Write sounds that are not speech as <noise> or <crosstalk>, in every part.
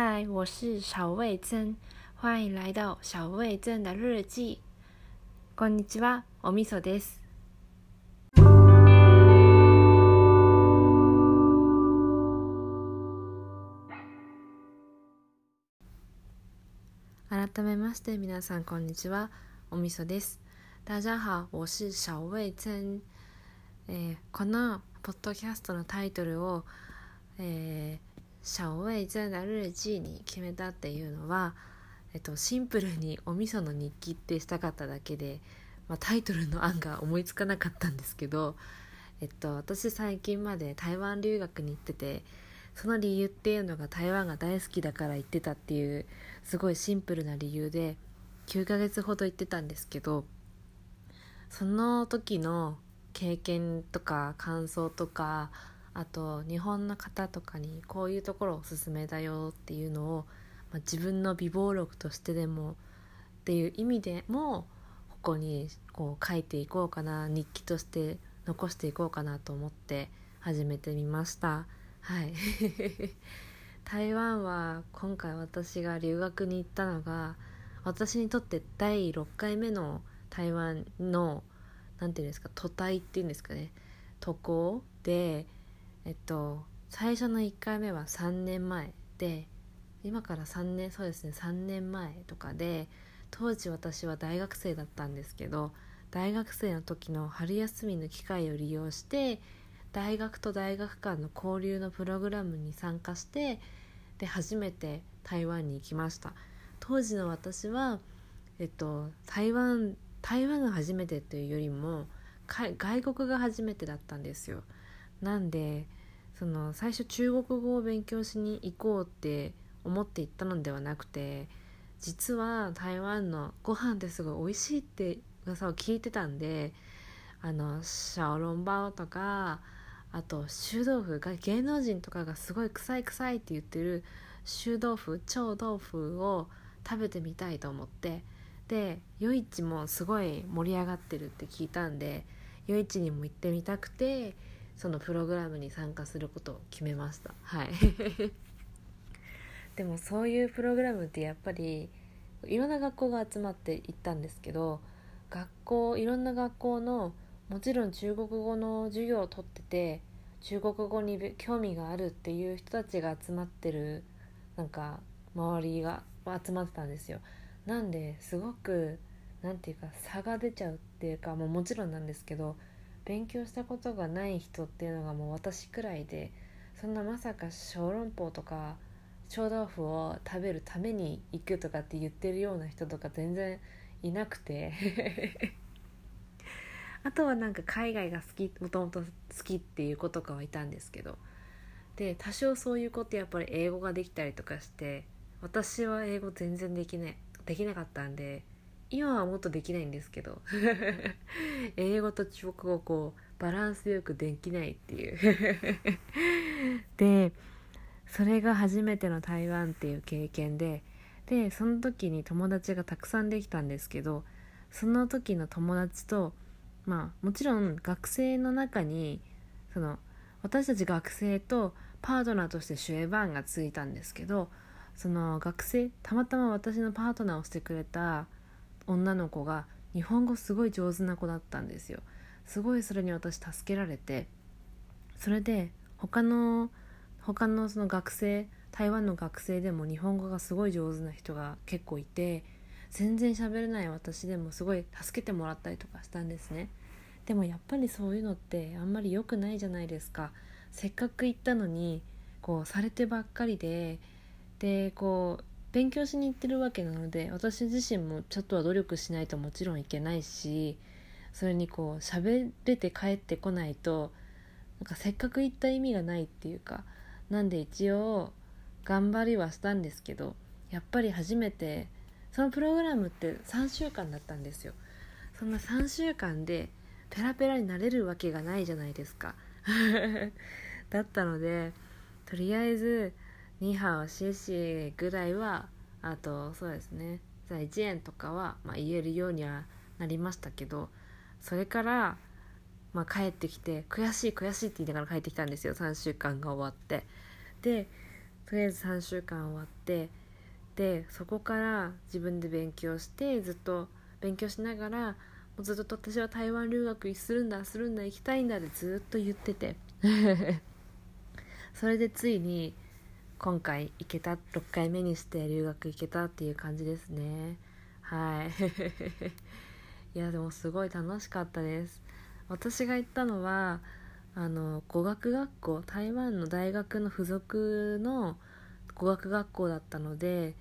嗨，我是小味珍，欢迎来到小味珍的日记。こんにちは、おみそです。改めまして皆さんこんにちは、おみそです。大家好，我是小味珍。えーこのポッドキャストのタイトルを、えー小味珍的日記に決めたっていうのは、えっと、シンプルにお味噌の日記ってしたかっただけで、まあ、タイトルの案が思いつかなかったんですけど、えっと、私最近まで台湾留学に行っててその理由っていうのが台湾が大好きだから行ってたっていうすごいシンプルな理由で9ヶ月ほど行ってたんですけどその時の経験とか感想とかあと日本の方とかにこういうところおすすめだよっていうのを、まあ、自分の備忘録としてでもっていう意味でもここにこう書いていこうかな日記として残していこうかなと思って始めてみました。はい。<laughs> 台湾は今回私が留学に行ったのが私にとって第6回目の台湾のなんていうんですか都体っていうんですかね。渡航でえっと最初の1回目は3年前で今から3年そうですね3年前とかで当時私は大学生だったんですけど大学生の時の春休みの機会を利用して大学と大学間の交流のプログラムに参加してで初めて台湾に行きました。当時の私はえっと台湾台湾が初めてというよりも外国が初めてだったんですよ。なんでその最初中国語を勉強しに行こうって思って行ったのではなくて実は台湾のご飯ってすごい美味しいって噂を聞いてたんであのシャオロンバオとかあと臭豆腐が芸能人とかがすごい臭い臭いって言ってる臭豆腐超豆腐を食べてみたいと思ってで夜市もすごい盛り上がってるって聞いたんで夜市にも行ってみたくてそのプログラムに参加することを決めました。はい。<laughs> でもそういうプログラムってやっぱりいろんな学校が集まって行ったんですけど学校いろんな学校のもちろん中国語の授業を取ってて中国語に興味があるっていう人たちが集まってるなんか周りが集まってたんですよ。なんですごくなんていうか差が出ちゃうっていうか、まあ、もちろんなんですけど勉強したことがない人っていうのがもう私くらいでそんなまさか小籠包とか小豆腐を食べるために行くとかって言ってるような人とか全然いなくて。<laughs> あとはなんか海外が好きもともと好きっていう子とかはいたんですけど。で多少そういう子ってやっぱり英語ができたりとかして私は英語全然できなできなかったんで今はもっとできないんですけど。<laughs> 英語と中国語こうバランスよくできないっていう。<laughs> でそれが初めての台湾っていう経験で。でその時に友達がたくさんできたんですけどその時の友達とまあもちろん学生の中にその私たち学生とパートナーとしてシュエバンがついたんですけどその学生たまたま私のパートナーをしてくれた女の子が日本語すごい上手な子だったんですよ。すごいそれに私助けられてそれで他の他のその学生台湾の学生でも日本語がすごい上手な人が結構いて全然喋れない私でもすごい助けてもらったりとかしたんですね。でもやっぱりそういうのってあんまり良くないじゃないですか。せっかく行ったのにこうされてばっかりででこう勉強しに行ってるわけなので私自身もちょっとは努力しないともちろんいけないしそれにこう喋れて帰ってこないとなんかせっかく行った意味がないっていうかなんで一応頑張りはしたんですけどやっぱり初めてそのプログラムって3週間だったんですよ。そんな3週間でペラペラになれるわけがないじゃないですか。<laughs> だったのでとりあえず「ニーハオシェシェ」ぐらいはあとそうですね「在地園」とかは、まあ、言えるようにはなりましたけどそれから、まあ、帰ってきて悔しい悔しいって言いながら帰ってきたんですよ。3週間が終わって。でとりあえず3週間終わってでそこから自分で勉強してずっと勉強しながらもうずっと私は台湾留学するんだするんだ行きたいんだってずっと言ってて。<laughs> それでついに今回行けた6回目にして留学行けたっていう感じですね。はい。<laughs> いやでもすごい楽しかったです。私が行ったのはあの語学学校台湾の大学の付属の語学学校だったので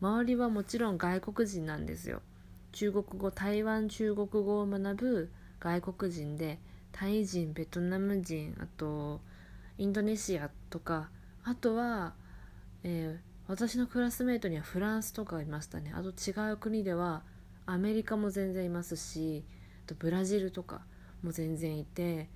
周りはもちろん外国人なんですよ。中国語台湾中国語を学ぶ外国人でタイ人ベトナム人あとインドネシアとかあとは、えー、私のクラスメートにはフランスとかいましたね。あと違う国ではアメリカも全然いますしあとブラジルとかも全然いて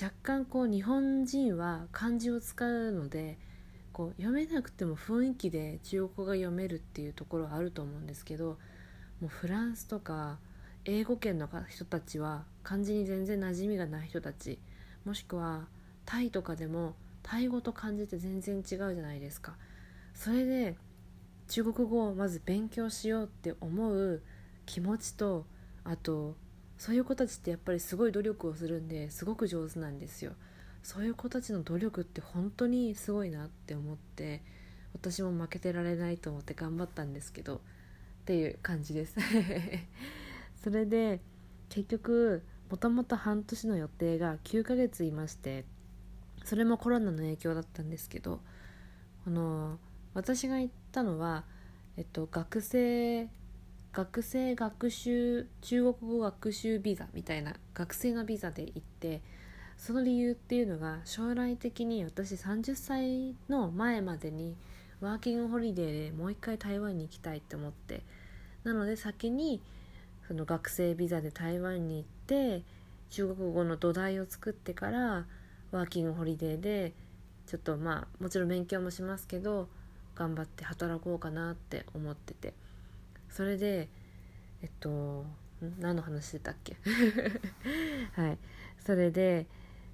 若干こう日本人は漢字を使うのでこう読めなくても雰囲気で中国語が読めるっていうところはあると思うんですけどもうフランスとか英語圏の人たちは漢字に全然馴染みがない人たちもしくはタイとかでもタイ語と漢字って全然違うじゃないですか。それで中国語をまず勉強しようって思う気持ちとあとそういう子たちってやっぱりすごい努力をするんですごく上手なんですよ。そういう子たちの努力って本当にすごいなって思って私も負けてられないと思って頑張ったんですけどっていう感じです。<laughs> それで結局もともと半年の予定が9ヶ月いましてそれもコロナの影響だったんですけどこの私が行ったのは、えっと、学生学生学習中国語学習ビザみたいな学生のビザで行ってその理由っていうのが将来的に私30歳の前までにワーキングホリデーでもう一回台湾に行きたいって思ってなので先にその学生ビザで台湾に行って中国語の土台を作ってからワーキングホリデーでちょっとまあもちろん勉強もしますけど頑張って働こうかなって思ってて。それでえっと何の話してたっけ？<laughs> はい。それで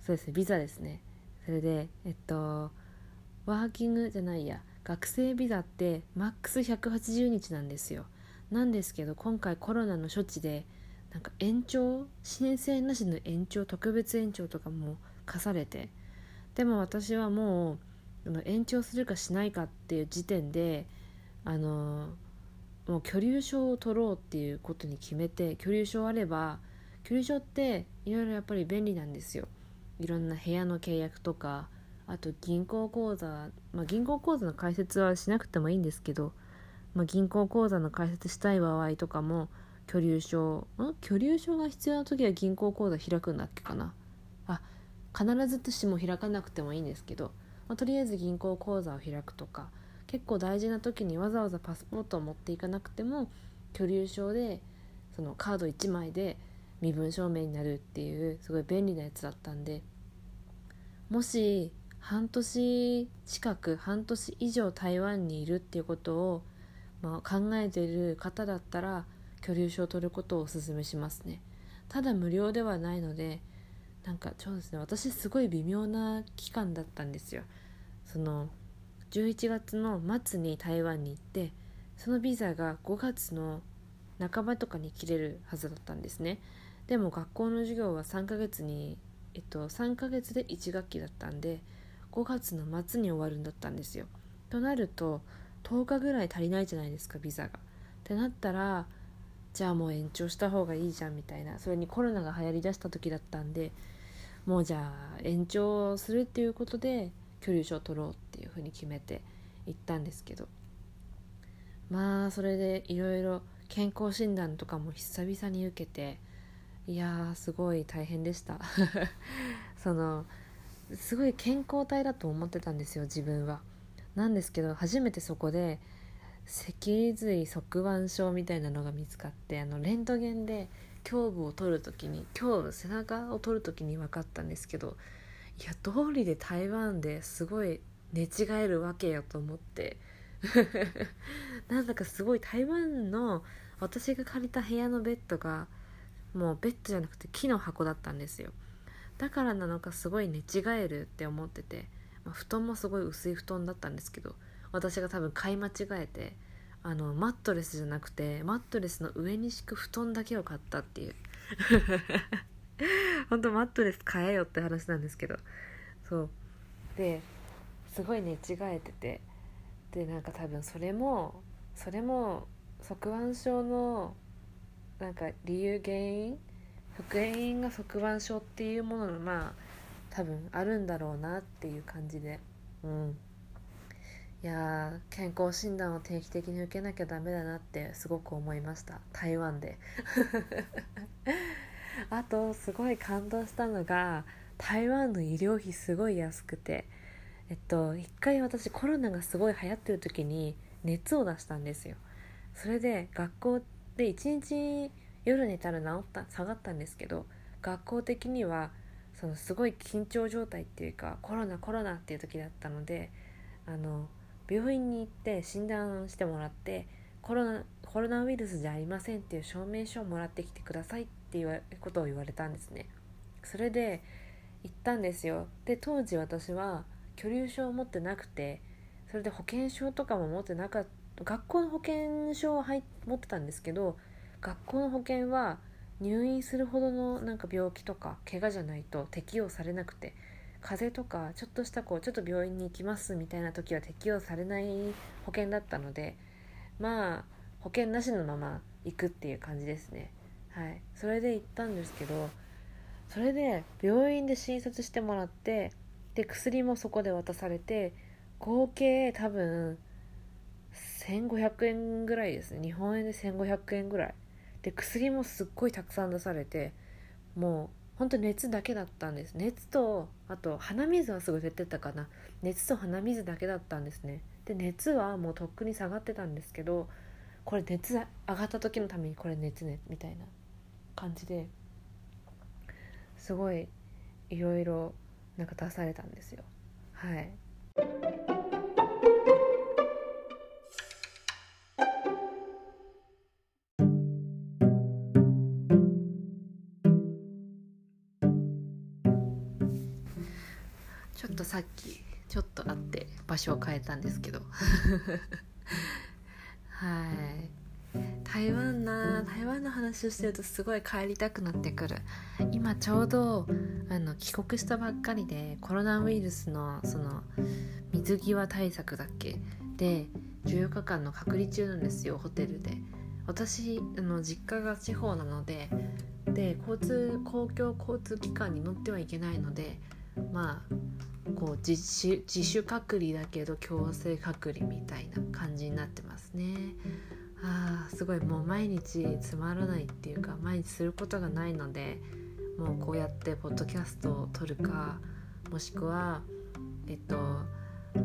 そうですねビザですね。それでえっとワーキングじゃないや学生ビザってマックス180日なんですよ。なんですけど今回コロナの処置でなんか延長申請なしの延長特別延長とかも課されて。でも私はもう延長するかしないかっていう時点であのもう居留証を取ろうっていうことに決めて居留証あれば居留証っていろいろやっぱり便利なんですよ。いろんな部屋の契約とかあと銀行口座、まあ、銀行口座の開設はしなくてもいいんですけど、まあ、銀行口座の開設したい場合とかも居留証ん居留証が必要な時は銀行口座開くんだっけかな。あ必ずとしも開かなくてもいいんですけど、まあ、とりあえず銀行口座を開くとか結構大事な時にわざわざパスポートを持っていかなくても居留証でそのカード1枚で身分証明になるっていうすごい便利なやつだったんでもし半年近く半年以上台湾にいるっていうことを、まあ、考えてる方だったら居留証を取ることをおすすめしますね。ただ無料ではないのでなんかそうですね。私すごい微妙な期間だったんですよ。その11月の末に台湾に行ってそのビザが5月の半ばとかに切れるはずだったんですね。でも学校の授業は3ヶ月にえっと3ヶ月で1学期だったんで5月の末に終わるんだったんですよ。となると10日ぐらい足りないじゃないですかビザが。ってなったらじゃあもう延長した方がいいじゃんみたいな。それにコロナが流行りだした時だったんでもうじゃあ延長するっていうことで居留証を取ろうっていうふうに決めて行ったんですけど。まあそれでいろいろ健康診断とかも久々に受けていやーすごい大変でした。<laughs> そのすごい健康体だと思ってたんですよ自分は。なんですけど初めてそこで脊髄側腕症みたいなのが見つかってあのレントゲンで胸部を取る時に胸部背中を取る時に分かったんですけどいや道理で台湾ですごい寝違えるわけよと思って。<laughs> なんだかすごい台湾の私が借りた部屋のベッドがもうベッドじゃなくて木の箱だったんですよ。だからなのかすごい寝違えるって思っててまあ、布団もすごい薄い布団だったんですけど私が多分買い間違えてあのマットレスじゃなくてマットレスの上に敷く布団だけを買ったっていう。<laughs> 本当マットレス買えよって話なんですけど。そう。ですごい寝違えてて。でなんか多分それもそれも側腕症のなんか理由原因？復縁が側腕症っていうもののまあ多分あるんだろうなっていう感じで。うん。いや健康診断を定期的に受けなきゃダメだなってすごく思いました。台湾で。<laughs> あとすごい感動したのが台湾の医療費すごい安くて。えっと一回私コロナがすごい流行ってる時に熱を出したんですよ。それで学校で一日夜寝たら治った下がったんですけど学校的にはそのすごい緊張状態っていうかコロナコロナっていう時だったのであの病院に行って診断してもらってコロナコロナウイルスじゃありませんっていう証明書をもらってきてくださいっていうことを言われたんですね。それで行ったんですよ。で当時私は居留証を持ってなくてそれで保険証とかも持ってなかった学校の保険証は持ってたんですけど学校の保険は入院するほどのなんか病気とか怪我じゃないと適用されなくて風邪とかちょっとしたこうちょっと病院に行きますみたいな時は適用されない保険だったのでまあ保険なしのまま行くっていう感じですね。はい。それで行ったんですけどそれで病院で診察してもらってで薬もそこで渡されて合計多分1500円ぐらいですね。日本円で1500円ぐらい。で薬もすっごいたくさん出されてもうほんと熱だけだったんです。熱とあと鼻水はすごい出てたかな。熱と鼻水だけだったんですね。で熱はもうとっくに下がってたんですけどこれ熱上がった時のためにこれ熱ねみたいな感じですごいいろいろなんか出されたんですよ。はい。さっきちょっと会って場所を変えたんですけど。<laughs> はい。台湾な台湾の話をしてるとすごい帰りたくなってくる。今ちょうどあの帰国したばっかりでコロナウイルスのその水際対策だっけ？で14日間の隔離中なんですよホテルで。私あの実家が地方なのでで交通公共交通機関に乗ってはいけないのでまあこう自主自主隔離だけど強制隔離みたいな感じになってますね。あーすごいもう毎日つまらないっていうか毎日することがないのでもうこうやってポッドキャストを撮るかもしくはえっと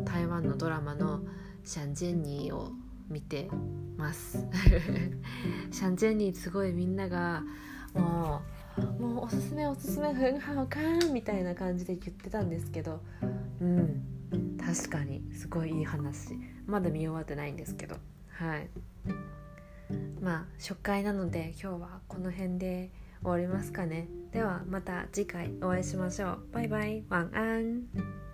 台湾のドラマの「シャンジェンニー」を見てます <laughs> シャンジェンニーすごいみんながもうもうおすすめおすすめふんはおかんみたいな感じで言ってたんですけどうん確かにすごいいい話。まだ見終わってないんですけど。はい。まあ初回なので今日はこの辺で終わりますかね。ではまた次回お会いしましょう。バイバイ。ワンアン。